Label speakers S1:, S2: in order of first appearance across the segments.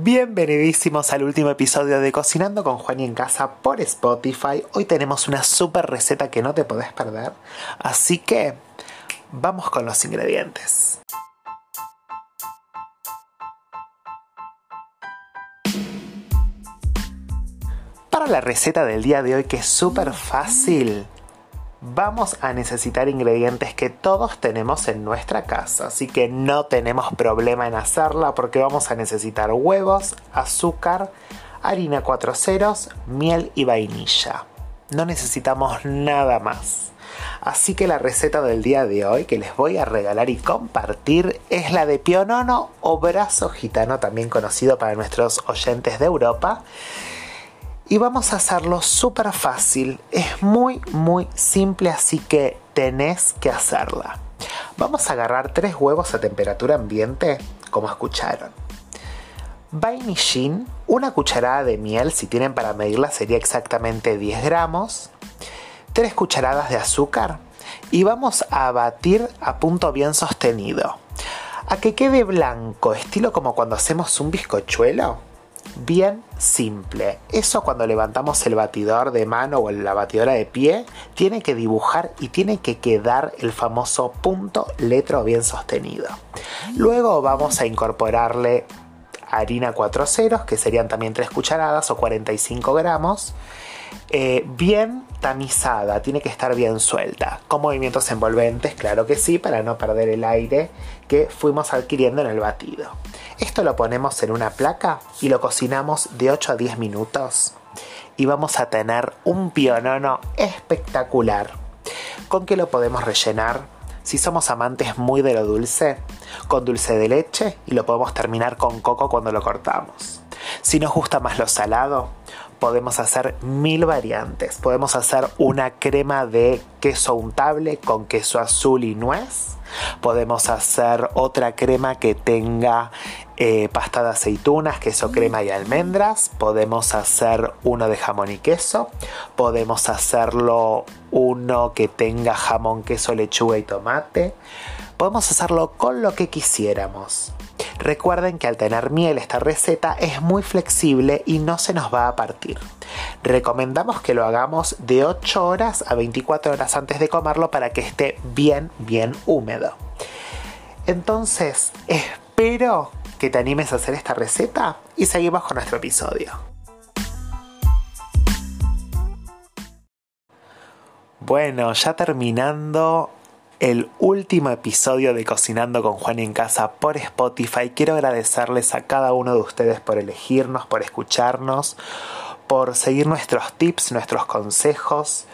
S1: Bienvenidísimos al último episodio de Cocinando con Juan y en casa por Spotify. Hoy tenemos una super receta que no te podés perder, así que vamos con los ingredientes. Para la receta del día de hoy que es súper fácil, vamos a necesitar ingredientes que todos tenemos en nuestra casa, así que no tenemos problema en hacerla porque vamos a necesitar huevos, azúcar, harina 4 ceros, miel y vainilla. No necesitamos nada más. Así que la receta del día de hoy que les voy a regalar y compartir es la de pionono o brazo gitano, también conocido para nuestros oyentes de Europa y vamos a hacerlo súper fácil. Es muy, muy simple, así que tenés que hacerla. Vamos a agarrar tres huevos a temperatura ambiente, como escucharon. Vainillín, una cucharada de miel, si tienen para medirla sería exactamente 10 gramos. Tres cucharadas de azúcar y vamos a batir a punto bien sostenido. A que quede blanco, estilo como cuando hacemos un bizcochuelo bien simple. Eso cuando levantamos el batidor de mano o la batidora de pie, tiene que dibujar y tiene que quedar el famoso punto letro bien sostenido. Luego vamos a incorporarle harina 4 ceros, que serían también 3 cucharadas o 45 gramos. Eh, bien tamizada, tiene que estar bien suelta, con movimientos envolventes, claro que sí, para no perder el aire que fuimos adquiriendo en el batido. Esto lo ponemos en una placa y lo cocinamos de 8 a 10 minutos y vamos a tener un pionono espectacular. ¿Con qué lo podemos rellenar? Si somos amantes muy de lo dulce, con dulce de leche y lo podemos terminar con coco cuando lo cortamos. Si nos gusta más lo salado, podemos hacer mil variantes. Podemos hacer una crema de queso untable con queso azul y nuez. Podemos hacer otra crema que tenga eh, pasta de aceitunas, queso crema y almendras. Podemos hacer uno de jamón y queso. Podemos hacerlo uno que tenga jamón, queso, lechuga y tomate. Podemos hacerlo con lo que quisiéramos. Recuerden que al tener miel esta receta es muy flexible y no se nos va a partir. Recomendamos que lo hagamos de 8 horas a 24 horas antes de comerlo para que esté bien, bien húmedo. Entonces, espero que te animes a hacer esta receta y seguimos con nuestro episodio. Bueno, ya terminando el último episodio de Cocinando con Juan en Casa por Spotify. Quiero agradecerles a cada uno de ustedes por elegirnos, por escucharnos, por seguir nuestros tips, nuestros consejos,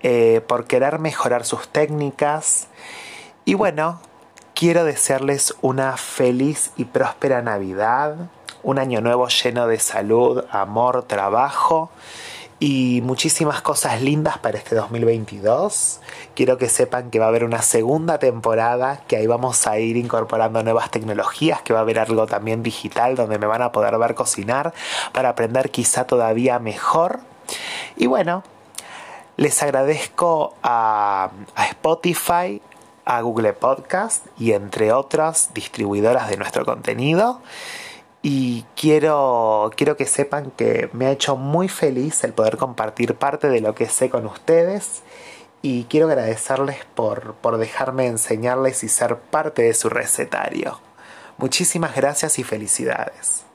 S1: eh, por querer mejorar sus técnicas. Y bueno, quiero desearles una feliz y próspera Navidad, un año nuevo lleno de salud, amor, trabajo y muchísimas cosas lindas para este 2022. Quiero que sepan que va a haber una segunda temporada, que ahí vamos a ir incorporando nuevas tecnologías, que va a haber algo también digital donde me van a poder ver cocinar para aprender quizá todavía mejor. Y bueno, les agradezco a, a Spotify, a Google Podcast y entre otras distribuidoras de nuestro contenido y quiero, quiero que sepan que me ha hecho muy feliz el poder compartir parte de lo que sé con ustedes y quiero agradecerles por, por dejarme enseñarles y ser parte de su recetario. Muchísimas gracias y felicidades.